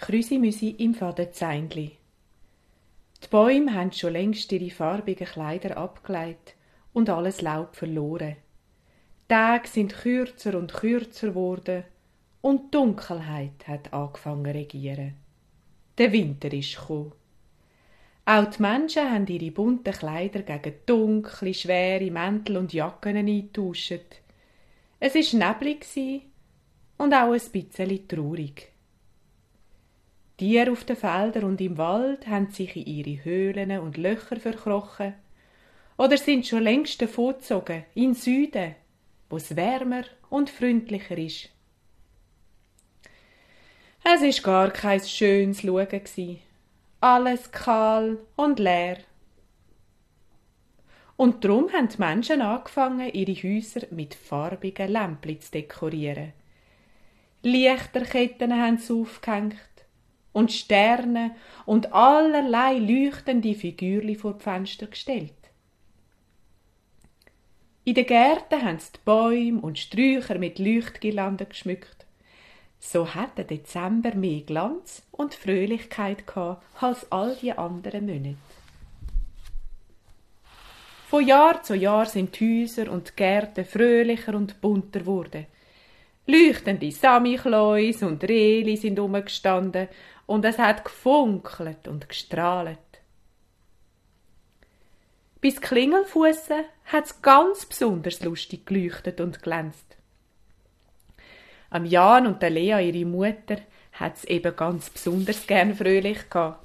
Krüsi-Müsi im Fadenzeindli. Die Bäume haben schon längst ihre farbigen Kleider abgelegt und alles Laub verloren. Die Tage sind kürzer und kürzer geworden und die Dunkelheit hat angefangen zu regieren. Der Winter ist gekommen. Auch die Menschen haben ihre bunten Kleider gegen dunkle, schwere Mäntel und Jacken eingetauscht. Es war neblig und auch ein bisschen traurig. Tiere auf den Feldern und im Wald haben sich in ihre Höhlen und Löcher verkrochen oder sind schon längst davongezogen, in Süden, wo es wärmer und freundlicher ist. Es ist gar kein schönes Schauen. Alles kahl und leer. Und drum haben die Menschen angefangen, ihre Häuser mit farbigen Lämpchen zu dekorieren. Lichterketten haben sie aufgehängt und Sterne und allerlei leuchtende Figürli vor die Fenster gestellt. In den Gärten haben sie die Bäume und Sträucher mit Leuchtgirlanden geschmückt. So hat der Dezember mehr Glanz und Fröhlichkeit gehabt als all die anderen Monate. Von Jahr zu Jahr sind die Häuser und die Gärten fröhlicher und bunter geworden. Leuchtende Samichlaus und Reli sind umgestanden und es hat gefunkelt und gestrahlt. Bis Klingelfusse hat's ganz besonders lustig geleuchtet und glänzt. Am Jan und der Lea, ihre Mutter, hat's eben ganz besonders gern fröhlich gehabt.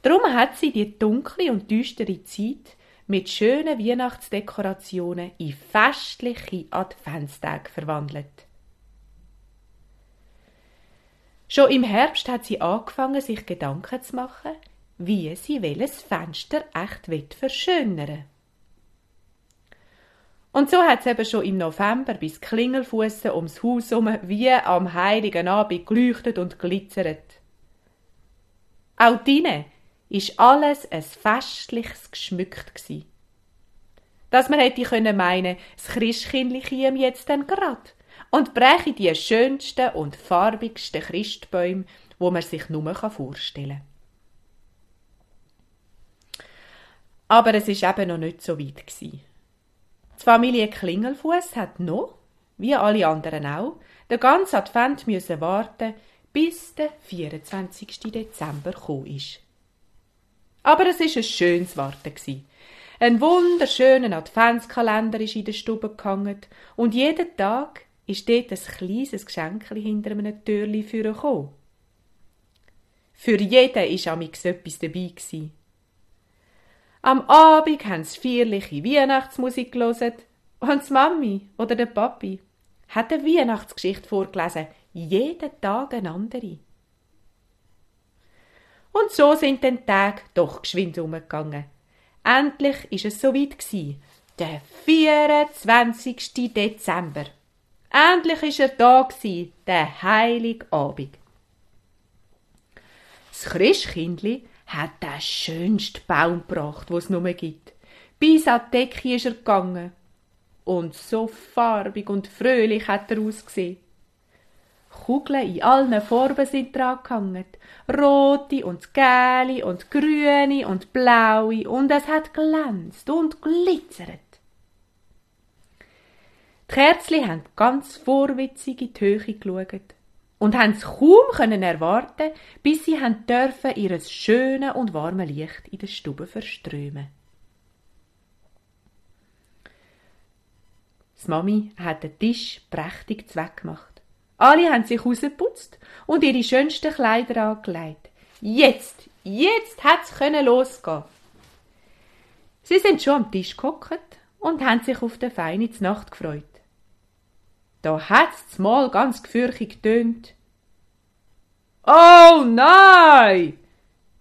Drum hat sie die dunkle und düstere Zeit mit schönen Weihnachtsdekorationen in festliche Adventstage verwandelt. Schon im Herbst hat sie angefangen, sich Gedanken zu machen, wie sie welches Fenster echt wird verschönern. Und so hat es eben schon im November bis Klingelfusse ums Haus herum wie am heiligen Abend geleuchtet und glitzert. Auch drinnen ist alles ein festliches geschmückt. Dass man hätte können meinen, das Christkindli käme jetzt dann grad und breche die schönsten und farbigsten Christbäume, wo man sich nur vorstellen kann. Aber es ist eben noch nicht so weit. Die Familie Klingelfuß hat noch, wie alle anderen auch, den ganzen Advent müssen warten, bis der 24. Dezember gekommen ist. Aber es ist ein schönes Warten gewesen. Ein wunderschöner Adventskalender ist in der Stube gehangen und jeden Tag ist dort ein kleines Geschenk hinter einem Türli gekommen. Für jeden war amix etwas dabei. Gewesen. Am Abend haben sie feierliche Weihnachtsmusik gelesen und die Mami oder der Papi hat eine Weihnachtsgeschichte vorgelesen, jeden Tag eine andere. Und so sind den Tag doch geschwind umgegangen. Endlich ist es soweit gewesen, der 24. Dezember. Endlich ist er da gsi, der heilige Abend. Das Christkindli hat den schönsten Baum gebracht, es nur gibt. Bis an die Decke ist er gegangen. Und so farbig und fröhlich hat er ausgesehen. Kugeln in allen Farben sind dran gehangen. Rote und gelbe und grüne und blaue und es hat glänzt und glitzert. Die Kerzli haben ganz vorwitzig in die Höhe geschaut und haben es kaum können erwarten, bis sie haben dürfen ihres schönen und warmen Licht in der Stube verströmen. Die Mami hat den Tisch prächtig zweckgemacht. Alle haben sich rausgeputzt und ihre schönsten Kleider angelegt. Jetzt, jetzt hat's können losgehen. Sie sind schon am Tisch gehockt und haben sich auf die feine Nacht gefreut. Da hat's mal ganz gefürchtig tönt. Oh nein!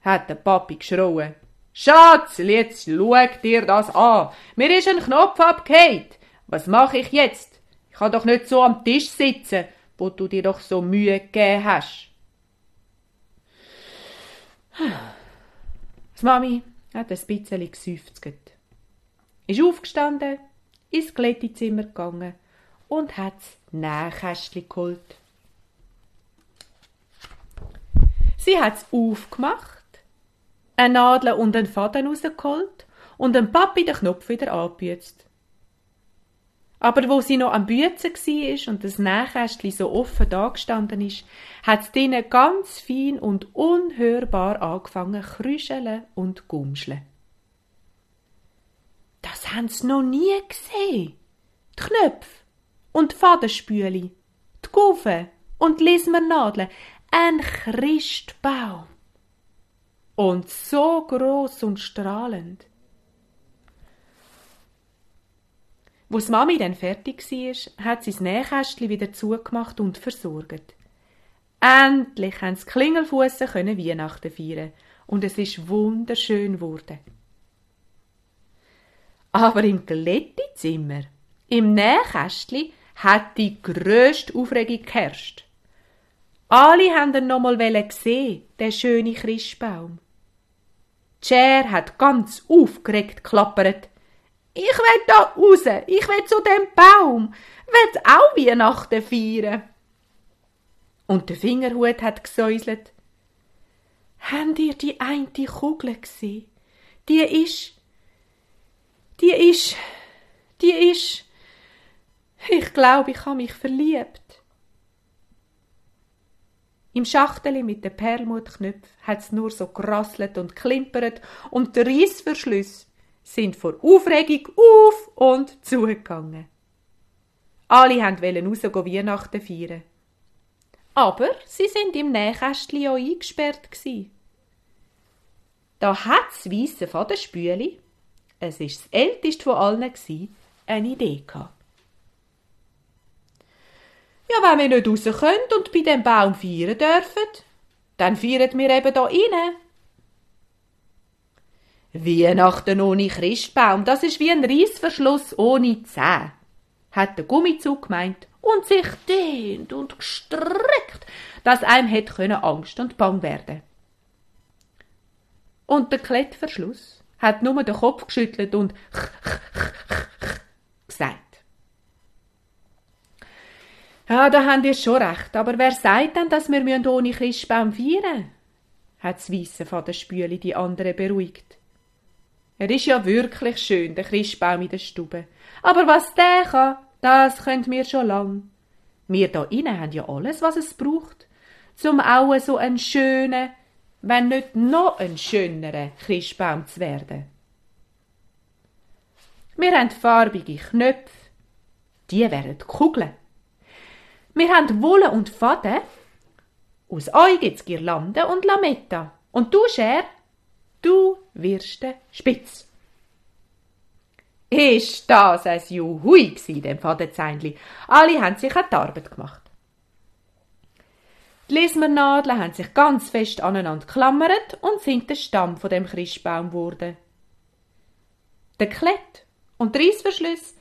hat der Papi geschrauen. Schatz, jetzt schau dir das an. Mir ist ein Knopf abgehängt. Was mache ich jetzt? Ich kann doch nicht so am Tisch sitzen, wo du dir doch so Mühe gegeben hast. Die Mami hat ein bisschen geseufzt. Ist aufgestanden, ins Glättezimmer gegangen und hat das Nähkästchen geholt. Sie hat's aufgemacht, eine Nadel und einen Faden rausgeholt und dem Papi den Knopf wieder angebüzt. Aber wo sie noch am Büzen war und das Nähkästchen so offen dagestanden ist, hat es drinnen ganz fein und unhörbar angefangen krüscheln und gumscheln. Das haben sie noch nie gesehen. Die Knöpfe und Fadenspüli, die Gufe und Lismernadeln, ein Christbaum. Und so groß und strahlend. Wo Mami dann fertig war, hat sie das Nähkästchen wieder zugemacht und versorgt. Endlich konnten sie Klingelfussen Weihnachten feiern und es ist wunderschön geworden. Aber im Glättezimmer, im Nähkästchen, hat die grösste Aufregung geherrscht. Alle haben noch mal gesehen, den schönen Christbaum. Cher hat ganz aufgeregt geklappert. Ich will da raus, ich will zu dem Baum, will auch Weihnachten feiern. Und der Fingerhut hat gesäuselt. Habt ihr die eine Kugel gesehen? Die ist, die ist, die ist, ich glaube, ich habe mich verliebt. Im Schachteli mit den Perlmuttknöpfen hat's nur so gerasselt und klimpert und der Reissverschluss sind vor Aufregung auf und zugegangen. Alle wollten raus Weihnachten feiern. Aber sie sind im Nähkästchen auch eingesperrt gsi. Da hat's weisse Fadenspüli, es ist das älteste von allen eine Idee gehabt. Ja, wenn wir nicht raus können und bei dem Baum feiern dürfen, dann feiern wir eben da rein. Weihnachten ohne Christbaum, das ist wie ein Reissverschluss ohne Zähne, hat der Gummizug gemeint und sich dehnt und gestreckt, dass einem hätte können Angst und Bang werden. Und der Klettverschluss hat nur den Kopf geschüttelt und. Ja, da haben ihr schon recht, aber wer sagt denn, dass wir ohne Christbaum feiern? hat das Weisse von der Spüle die andere beruhigt. Er ist ja wirklich schön, der Christbaum in der Stube. Aber was der kann, das könnt mir schon lang. Wir da innen haben ja alles, was es braucht, zum auch so einen schönen, wenn nicht noch ein schöneren Christbaum zu werden. Wir haben farbige Knöpfe, die werden Kugeln. Wir haben Wolle und Faden. Aus euch gibt's Girlande und Lametta. Und du, Scher, du wirst der Spitz. Ist das ein Juhui gsi, dem Fadenzeinli. Alle haben sich an die Arbeit gemacht. Die Lismernadeln haben sich ganz fest aneinander geklammert und sind der Stamm von dem Christbaum geworden. Der Klett und die Reissverschlüsse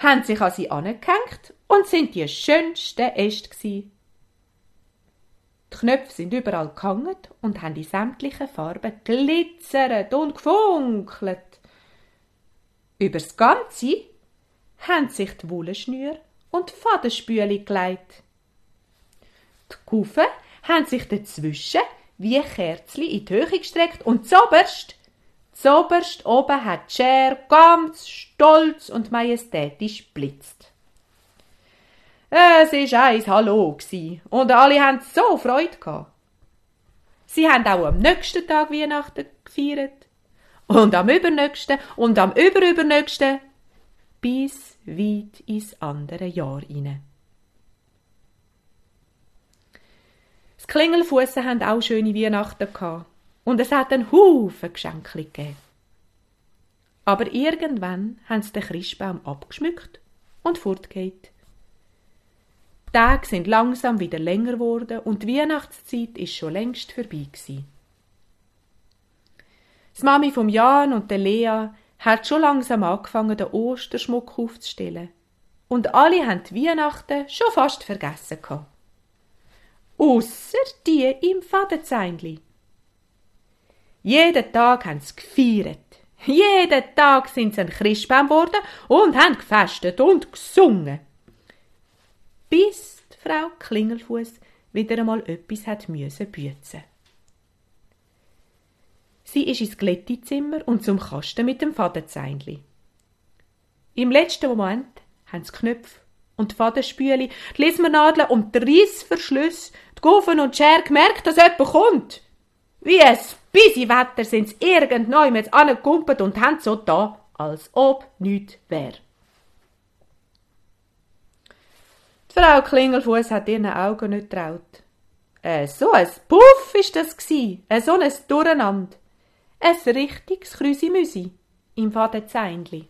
haben sich an sie angehängt und sind die schönsten Äste gsi. Die Knöpfe sind überall gehangen und haben in sämtlichen Farben glitzert und gefunkelt. Übers Ganze haben sich die Wollschnür und die Fadenspüle gelegt. Die Kufen haben sich dazwischen wie Kerzli in die Höhe gestreckt und zoberst, zoberst oben hat Cher ganz stolz und majestätisch blitzt. Es war eins Hallo und alle haben so Freude gehabt. Sie haben auch am nächsten Tag Weihnachten gefeiert und am übernächsten und am überübernächsten bis weit ins andere Jahr hinein. Das Klingelfussen haben auch schöne Weihnachten gehabt und es hat einen Haufen Geschenke gegeben. Aber irgendwann haben sie den Christbaum abgeschmückt und fortgeht. Die Tage sind langsam wieder länger geworden und die Weihnachtszeit ist schon längst vorbei gewesen. Die Mami vom Jan und der Lea hat schon langsam angefangen, den Osterschmuck aufzustellen. Und alle haben die Weihnachten schon fast vergessen gehabt. Ausser die im Fadenzeinli. Jeden Tag haben sie gefeiert. Jeden Tag sind sie ein Christbaum geworden und haben gefestet und gesungen. Bis die Frau Klingelfuß wieder einmal etwas hat müssen büzen. Sie ist ins Glättizimmer und zum Kasten mit dem Fadenzeinli. Im letzten Moment haben sie Knöpfe und die Fadenspüli, die Lismernadeln und die Reissverschlüsse, die Gufen und die Schere gemerkt, dass jemand kommt. Wie ein busy Wetter sind sie irgendwann mit angekumpelt und haben so da, als ob nichts wär. Die Frau Klingelfuß hat ihren Augen nicht traut. Äh, so ein Puff ist das gsi, äh, so ein Durcheinander. Ein richtiges Krüsimüsi im Fadenzeinli.